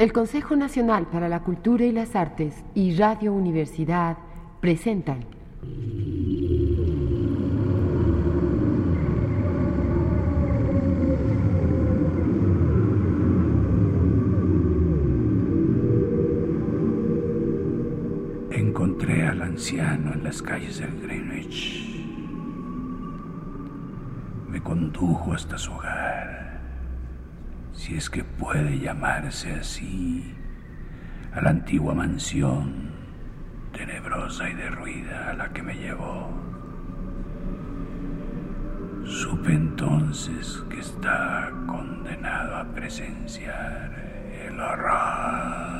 El Consejo Nacional para la Cultura y las Artes y Radio Universidad presentan Encontré al anciano en las calles del Greenwich. Me condujo hasta su hogar, si es que puede llamarse así, a la antigua mansión tenebrosa y derruida a la que me llevó. Supe entonces que está condenado a presenciar el horror.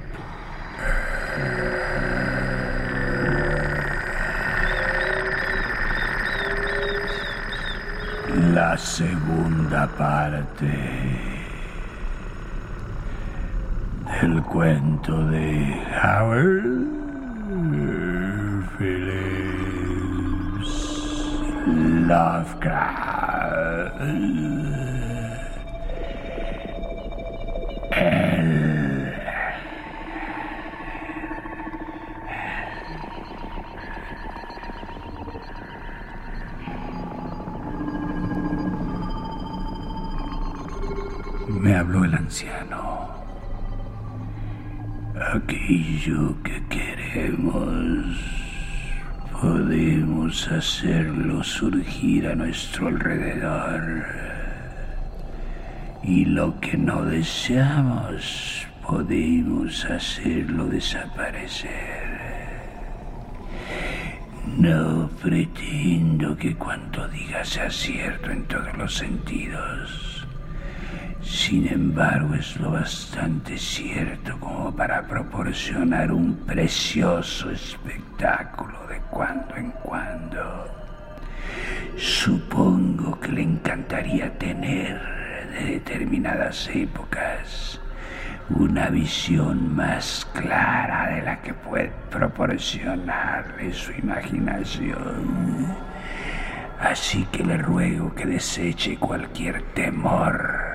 La segunda parte del cuento de Howard Phillips Lovecraft. Aquello que queremos podemos hacerlo surgir a nuestro alrededor. Y lo que no deseamos podemos hacerlo desaparecer. No pretendo que cuanto diga sea cierto en todos los sentidos. Sin embargo, es lo bastante cierto como para proporcionar un precioso espectáculo de cuando en cuando. Supongo que le encantaría tener de determinadas épocas una visión más clara de la que puede proporcionarle su imaginación. Así que le ruego que deseche cualquier temor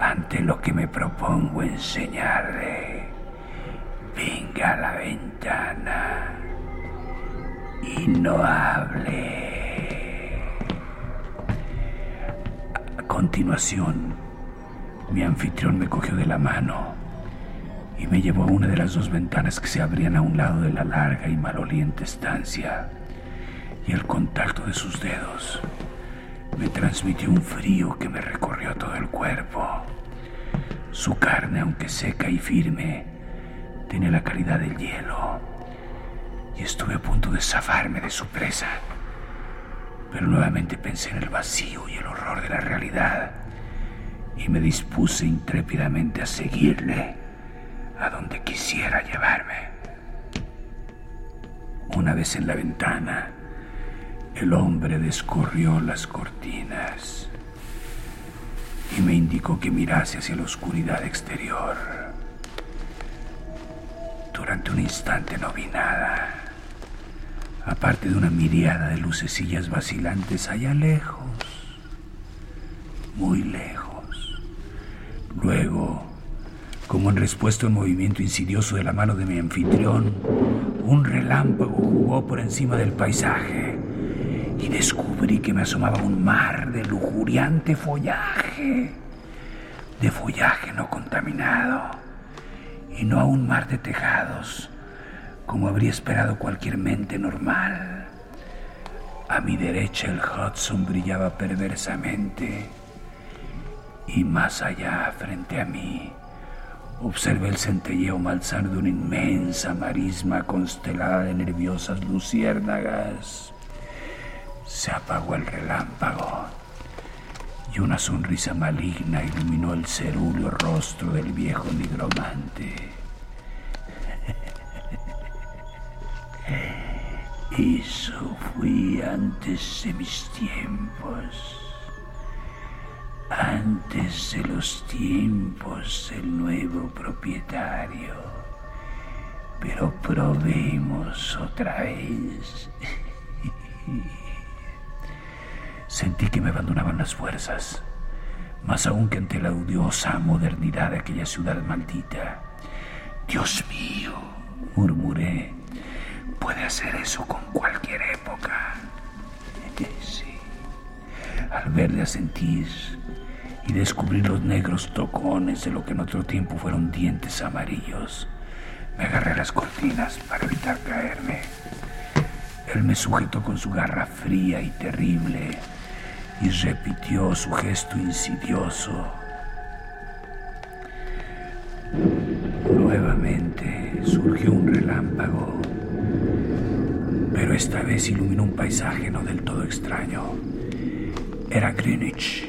ante lo que me propongo enseñarle. Venga a la ventana y no hable. A continuación, mi anfitrión me cogió de la mano y me llevó a una de las dos ventanas que se abrían a un lado de la larga y maloliente estancia, y el contacto de sus dedos me transmitió un frío que me recorrió todo el cuerpo. Su carne, aunque seca y firme, tenía la calidad del hielo, y estuve a punto de zafarme de su presa. Pero nuevamente pensé en el vacío y el horror de la realidad, y me dispuse intrépidamente a seguirle a donde quisiera llevarme. Una vez en la ventana, el hombre descorrió las cortinas y me indicó que mirase hacia la oscuridad exterior. Durante un instante no vi nada, aparte de una miriada de lucecillas vacilantes allá lejos, muy lejos. Luego, como en respuesta a un movimiento insidioso de la mano de mi anfitrión, un relámpago jugó por encima del paisaje y descubrí que me asomaba un mar de lujuriante follaje, de follaje no contaminado, y no a un mar de tejados, como habría esperado cualquier mente normal. A mi derecha el Hudson brillaba perversamente, y más allá, frente a mí, Observé el centelleo malsano de una inmensa marisma constelada de nerviosas luciérnagas. Se apagó el relámpago y una sonrisa maligna iluminó el cerúleo rostro del viejo nigromante. Eso fui antes de mis tiempos, antes de los tiempos del nuevo propietario. Pero probemos otra vez. Sentí que me abandonaban las fuerzas, más aún que ante la odiosa modernidad de aquella ciudad maldita. Dios mío, murmuré, puede hacer eso con cualquier época. Sí. Al verle sentir y descubrir los negros tocones de lo que en otro tiempo fueron dientes amarillos, me agarré a las cortinas para evitar caerme. Él me sujetó con su garra fría y terrible y repitió su gesto insidioso. Nuevamente surgió un relámpago, pero esta vez iluminó un paisaje no del todo extraño. Era Greenwich,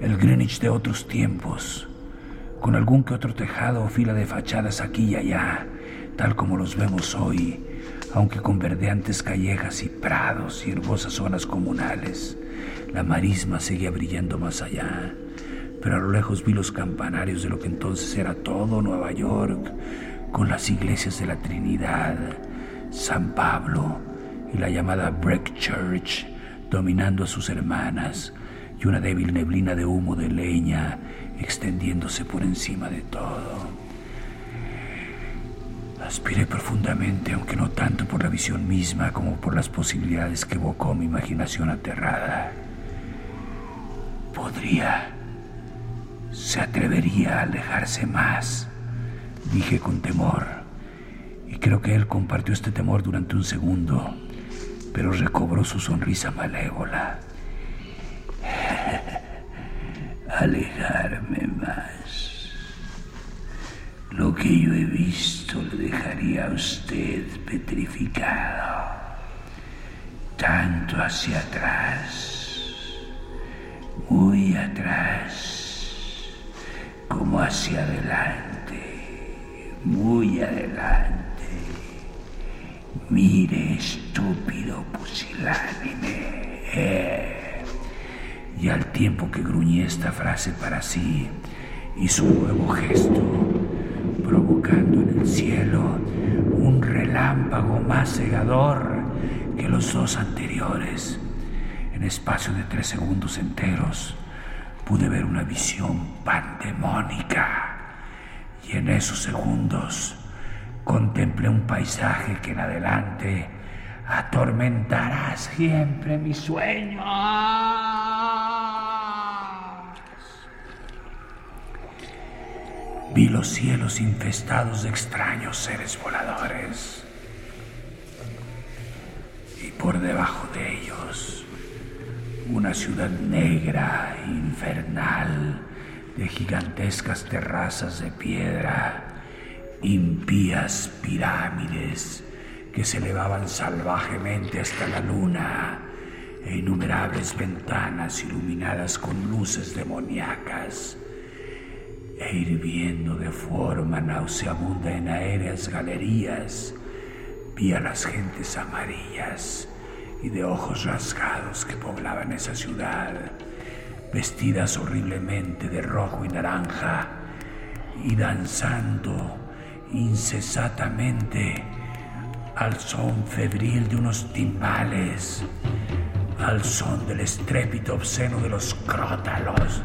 el Greenwich de otros tiempos, con algún que otro tejado o fila de fachadas aquí y allá, tal como los vemos hoy, aunque con verdeantes callejas y prados y hermosas zonas comunales. La marisma seguía brillando más allá, pero a lo lejos vi los campanarios de lo que entonces era todo Nueva York, con las iglesias de la Trinidad, San Pablo y la llamada Break Church dominando a sus hermanas y una débil neblina de humo de leña extendiéndose por encima de todo. Aspiré profundamente, aunque no tanto por la visión misma como por las posibilidades que evocó mi imaginación aterrada podría, se atrevería a alejarse más, dije con temor. Y creo que él compartió este temor durante un segundo, pero recobró su sonrisa malévola. Alejarme más. Lo que yo he visto le dejaría a usted petrificado, tanto hacia atrás muy atrás, como hacia adelante, muy adelante. Mire, estúpido pusilánime. Eh. Y al tiempo que gruñí esta frase para sí, hizo un nuevo gesto, provocando en el cielo un relámpago más cegador que los dos anteriores en espacio de tres segundos enteros pude ver una visión pandemónica y en esos segundos contemplé un paisaje que en adelante atormentará siempre mis sueños. Vi los cielos infestados de extraños seres voladores y por debajo de ellos una ciudad negra, infernal, de gigantescas terrazas de piedra, impías pirámides que se elevaban salvajemente hasta la luna e innumerables ventanas iluminadas con luces demoníacas. E hirviendo de forma nauseabunda en aéreas galerías vi a las gentes amarillas y de ojos rasgados que poblaban esa ciudad, vestidas horriblemente de rojo y naranja y danzando incesatamente al son febril de unos timbales, al son del estrépito obsceno de los crótalos.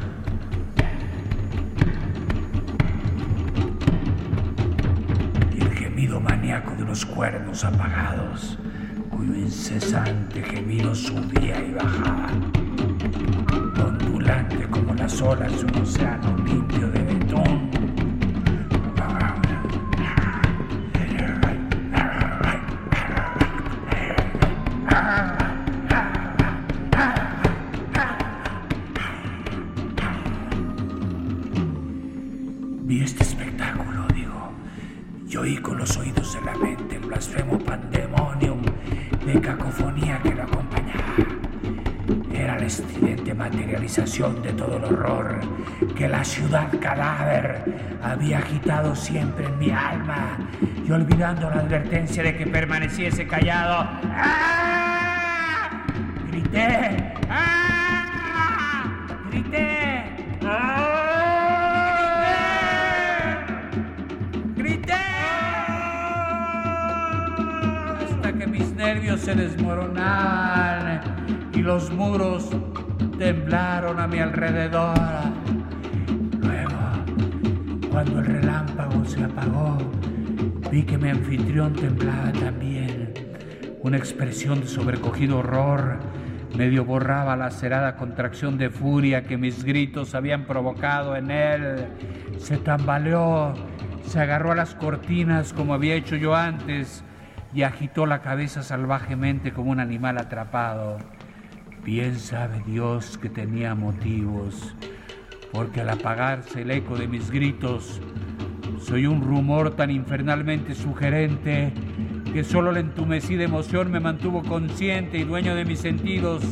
Y el gemido maníaco de los cuernos apagados incesante gemido subía y bajaba, ondulante como las olas de un océano limpio de betón. oídos de la mente el blasfemo pandemonium de cacofonía que lo acompañaba. Era la estridente materialización de todo el horror que la ciudad cadáver había agitado siempre en mi alma y olvidando la advertencia de que permaneciese callado. ¡Ah! Grité. ¡Ah! Grité. Nervios se desmoronaban y los muros temblaron a mi alrededor. Luego, cuando el relámpago se apagó, vi que mi anfitrión temblaba también. Una expresión de sobrecogido horror medio borraba la acerada contracción de furia que mis gritos habían provocado en él. Se tambaleó, se agarró a las cortinas como había hecho yo antes y agitó la cabeza salvajemente como un animal atrapado. Bien sabe Dios que tenía motivos, porque al apagarse el eco de mis gritos, soy un rumor tan infernalmente sugerente que solo la entumecida emoción me mantuvo consciente y dueño de mis sentidos.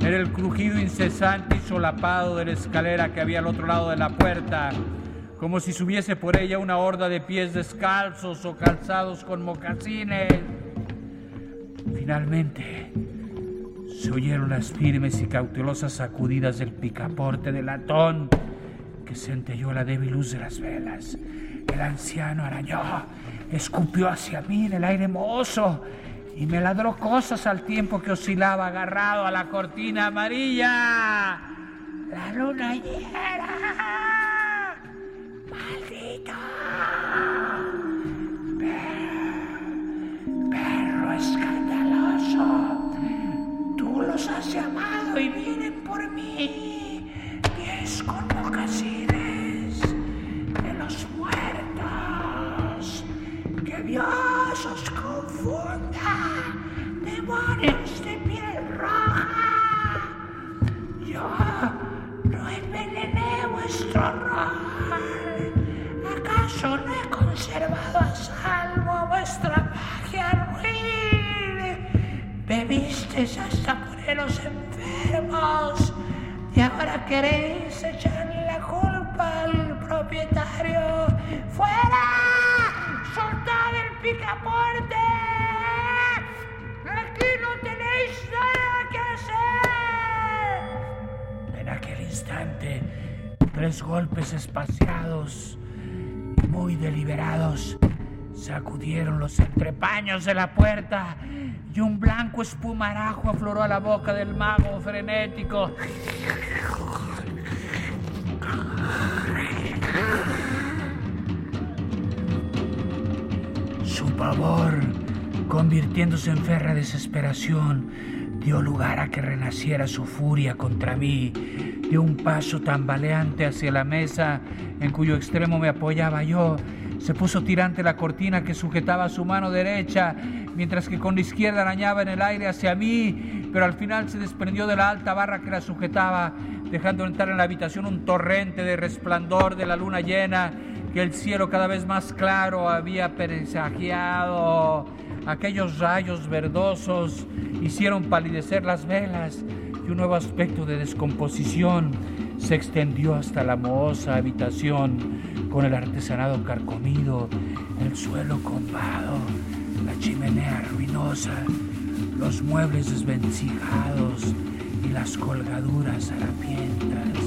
Era el crujido incesante y solapado de la escalera que había al otro lado de la puerta, como si subiese por ella una horda de pies descalzos o calzados con mocasines. Finalmente, se oyeron las firmes y cautelosas sacudidas del picaporte de latón que centelló la débil luz de las velas. El anciano arañó, escupió hacia mí en el aire mohoso y me ladró cosas al tiempo que oscilaba agarrado a la cortina amarilla. La luna llena. Y vienen por mí. Pies con mocasines de los muertos. Que Dios os confunda. Demonios de piel roja. Yo no envenené vuestro rol. ¿Acaso no he conservado a salvo vuestra magia ruin? Bebisteis hasta poneros y ahora queréis echarle la culpa al propietario. ¡Fuera! ¡Soltad el picaporte! ¡Aquí no tenéis nada que hacer! En aquel instante, tres golpes espaciados y muy deliberados sacudieron los entrepaños de la puerta y un blanco espumarajo afloró a la boca del mago frenético. Su pavor, convirtiéndose en férrea desesperación, dio lugar a que renaciera su furia contra mí. Dio un paso tambaleante hacia la mesa en cuyo extremo me apoyaba yo. Se puso tirante la cortina que sujetaba su mano derecha, mientras que con la izquierda arañaba en el aire hacia mí, pero al final se desprendió de la alta barra que la sujetaba, dejando entrar en la habitación un torrente de resplandor de la luna llena que el cielo cada vez más claro había presagiado. Aquellos rayos verdosos hicieron palidecer las velas y un nuevo aspecto de descomposición se extendió hasta la mohosa habitación con el artesanado carcomido, el suelo combado, la chimenea ruinosa, los muebles desvencijados y las colgaduras harapientas.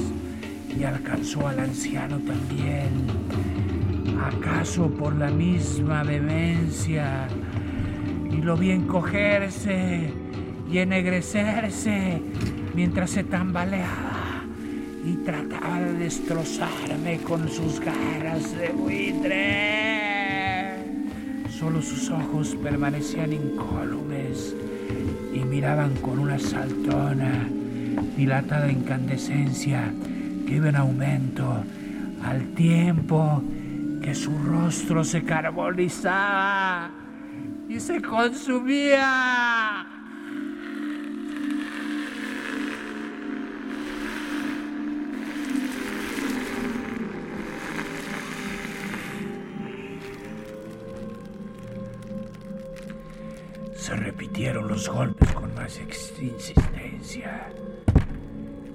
Y alcanzó al anciano también, acaso por la misma vehemencia, y lo vi encogerse y ennegrecerse mientras se tambaleaba y trataba de destrozarme con sus garras de buitre. Solo sus ojos permanecían incólumes y miraban con una saltona, dilatada incandescencia que iba en aumento al tiempo que su rostro se carbonizaba y se consumía. Golpes con más insistencia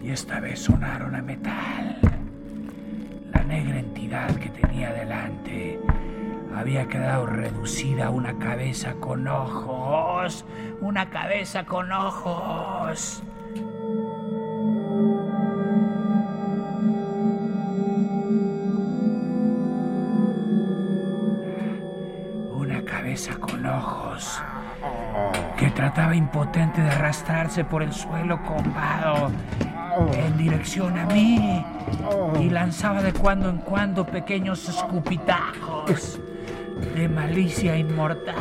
y esta vez sonaron a metal. La negra entidad que tenía delante había quedado reducida a una cabeza con ojos, una cabeza con ojos. Una cabeza con ojos que trataba impotente de arrastrarse por el suelo combado en dirección a mí y lanzaba de cuando en cuando pequeños escupitajos de malicia inmortal.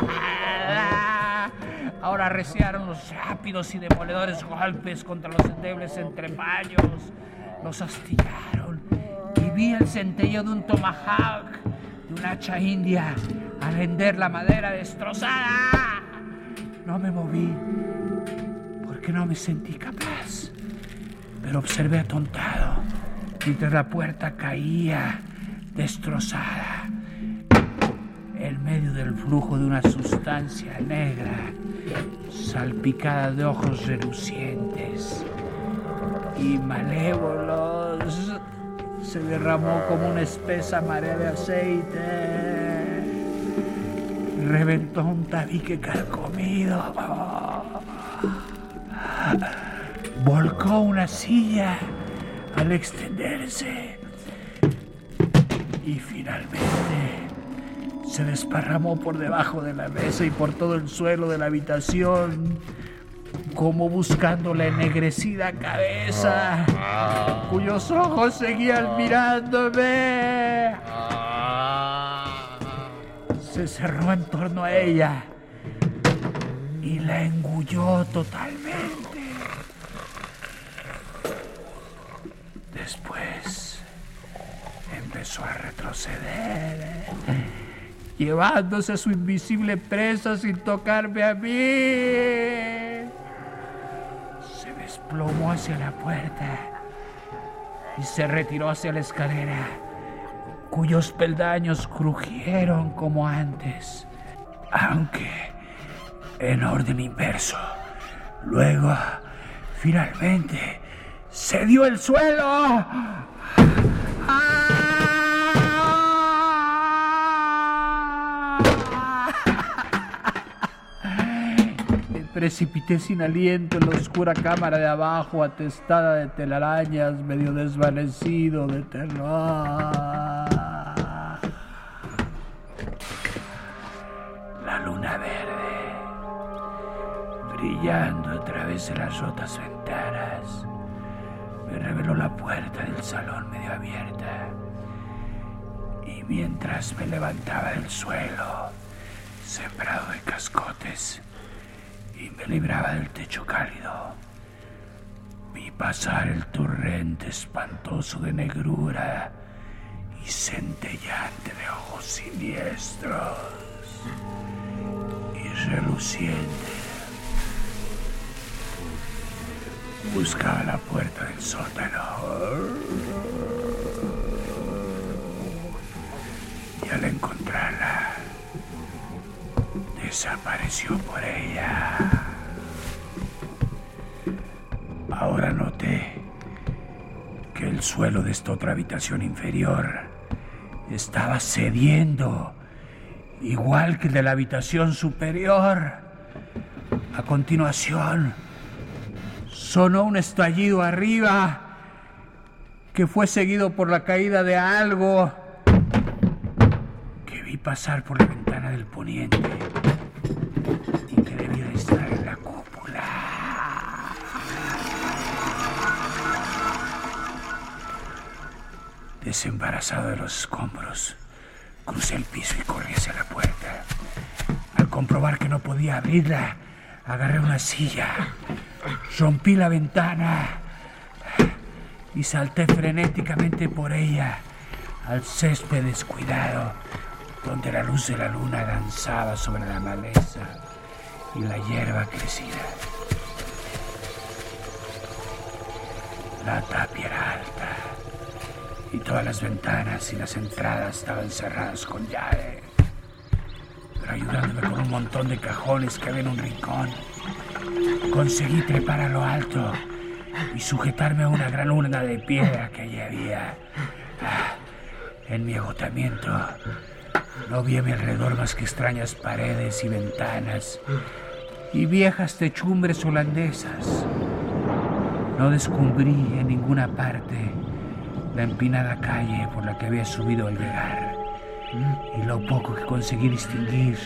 Ahora reciaron los rápidos y demoledores golpes contra los endebles entrepaños. Los astillaron y vi el centello de un tomahawk, de un hacha india, al render la madera destrozada. No me moví porque no me sentí capaz, pero observé atontado mientras la puerta caía destrozada en medio del flujo de una sustancia negra salpicada de ojos relucientes y malévolos. Se derramó como una espesa marea de aceite. Reventó un tabique carcomido. Volcó una silla al extenderse. Y finalmente se desparramó por debajo de la mesa y por todo el suelo de la habitación, como buscando la ennegrecida cabeza, cuyos ojos seguían mirándome. Se cerró en torno a ella y la engulló totalmente. Después empezó a retroceder llevándose a su invisible presa sin tocarme a mí. Se desplomó hacia la puerta y se retiró hacia la escalera, cuyos peldaños crujieron como antes, aunque en orden inverso. Luego, finalmente, se dio el suelo. ¡Ah! precipité sin aliento en la oscura cámara de abajo, atestada de telarañas, medio desvanecido de terror. Brillando a través de las rotas ventanas, me reveló la puerta del salón medio abierta. Y mientras me levantaba del suelo, sembrado de cascotes, y me libraba del techo cálido. Vi pasar el torrente espantoso de negrura y centellante de ojos siniestros y reluciente. Buscaba la puerta del sótano. Y al encontrarla, desapareció por ella. Ahora noté que el suelo de esta otra habitación inferior estaba cediendo, igual que el de la habitación superior. A continuación, sonó un estallido arriba que fue seguido por la caída de algo que vi pasar por la ventana del poniente y que debía estar en la cúpula. Desembarazado de los escombros, crucé el piso y corrí hacia la puerta. Al comprobar que no podía abrirla, agarré una silla, rompí la ventana y salté frenéticamente por ella al césped descuidado donde la luz de la luna danzaba sobre la maleza y la hierba crecida. La tapia era alta y todas las ventanas y las entradas estaban cerradas con llave. Ayudándome con un montón de cajones que había en un rincón. Conseguí trepar a lo alto y sujetarme a una gran urna de piedra que allí había. Ah, en mi agotamiento, no vi a mi alrededor más que extrañas paredes y ventanas y viejas techumbres holandesas. No descubrí en ninguna parte la empinada calle por la que había subido al llegar. Y lo poco que conseguí distinguir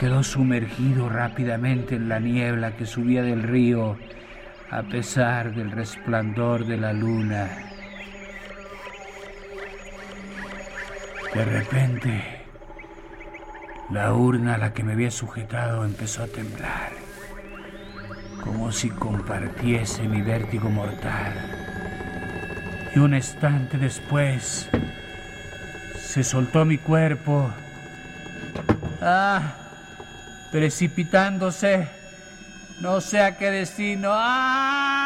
quedó sumergido rápidamente en la niebla que subía del río a pesar del resplandor de la luna. De repente, la urna a la que me había sujetado empezó a temblar, como si compartiese mi vértigo mortal. Y un instante después, se soltó mi cuerpo. Ah, precipitándose, no sé a qué destino. ¡Ah!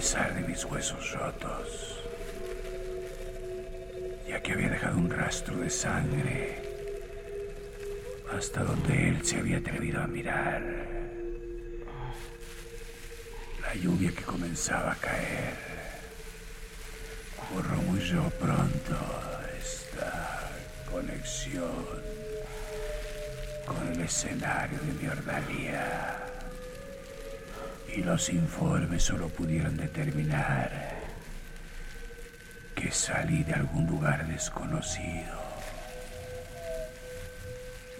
Pesar de mis huesos rotos, ya que había dejado un rastro de sangre hasta donde él se había atrevido a mirar. La lluvia que comenzaba a caer murmuró pronto esta conexión con el escenario de mi ordalía. Y los informes solo pudieron determinar que salí de algún lugar desconocido,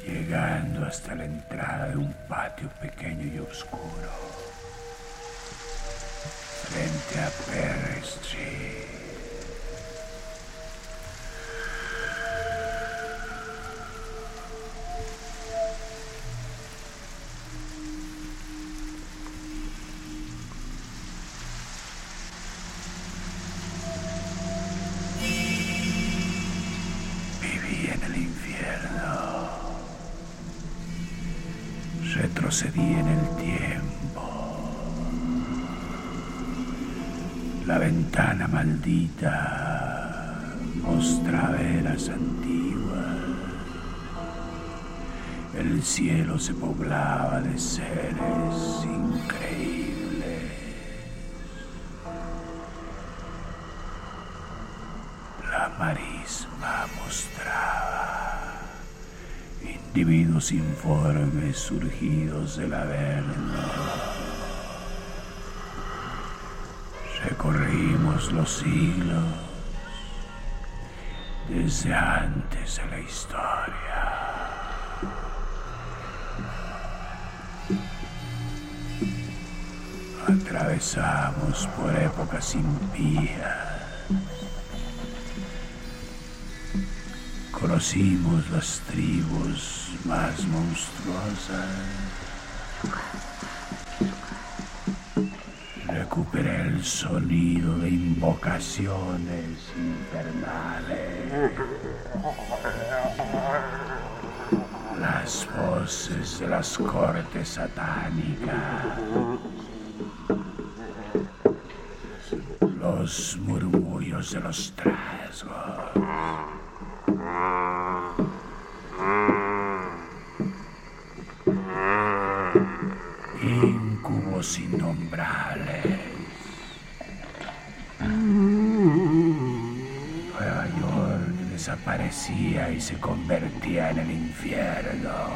llegando hasta la entrada de un patio pequeño y oscuro, frente a Perry Street. Retrocedí en el tiempo. La ventana maldita mostraba eras antiguas. El cielo se poblaba de seres increíbles. Individuos informes surgidos del averno. Recorrimos los siglos desde antes de la historia. Atravesamos por épocas impías. Conocimos las tribus más monstruosas. Recuperé el sonido de invocaciones infernales. Las voces de las cortes satánicas. Los murmullos de los trasgos. Innombrables. Nueva York desaparecía y se convertía en el infierno.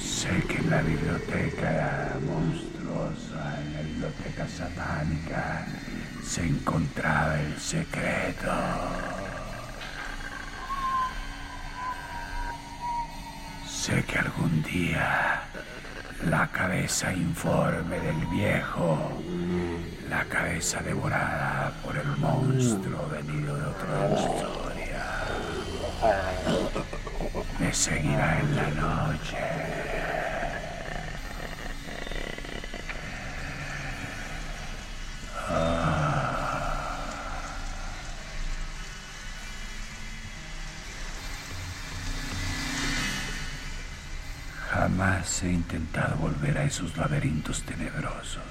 Sé que en la biblioteca monstruosa, en la biblioteca satánica, se encontraba el secreto. Que algún día la cabeza informe del viejo, la cabeza devorada por el monstruo venido de otra historia, me seguirá en la noche. Jamás he intentado volver a esos laberintos tenebrosos,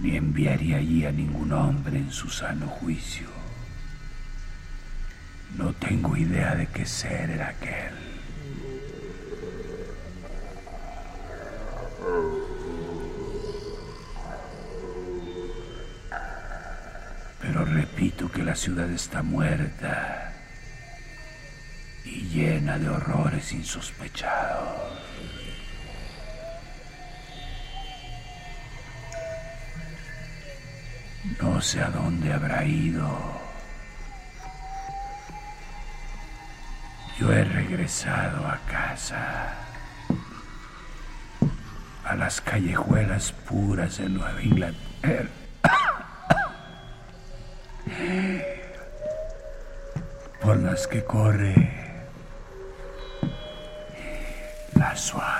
ni enviaría allí a ningún hombre en su sano juicio. No tengo idea de qué ser era aquel. Pero repito que la ciudad está muerta llena de horrores insospechados. No sé a dónde habrá ido. Yo he regresado a casa, a las callejuelas puras de Nueva Inglaterra. Por las que corre la suave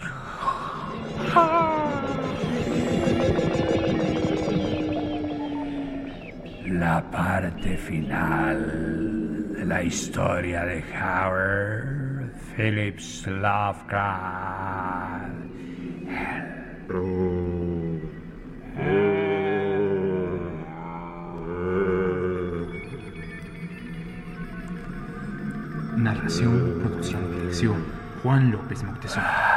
La parte final de la historia de Howard Phillips Lovecraft. Narración, producción y dirección. Juan López Moctezuma.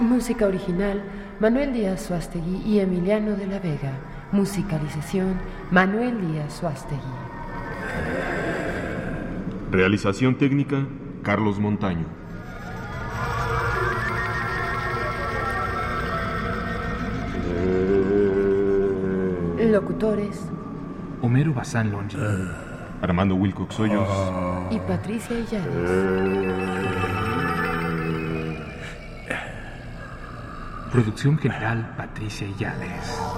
Música original, Manuel Díaz Suastegui y Emiliano de la Vega. Musicalización, Manuel Díaz Suastegui. Realización técnica, Carlos Montaño. Locutores Homero Bazán Longi. Armando Wilcox Hoyos. y Patricia Illanes. Producción general Patricia Yales.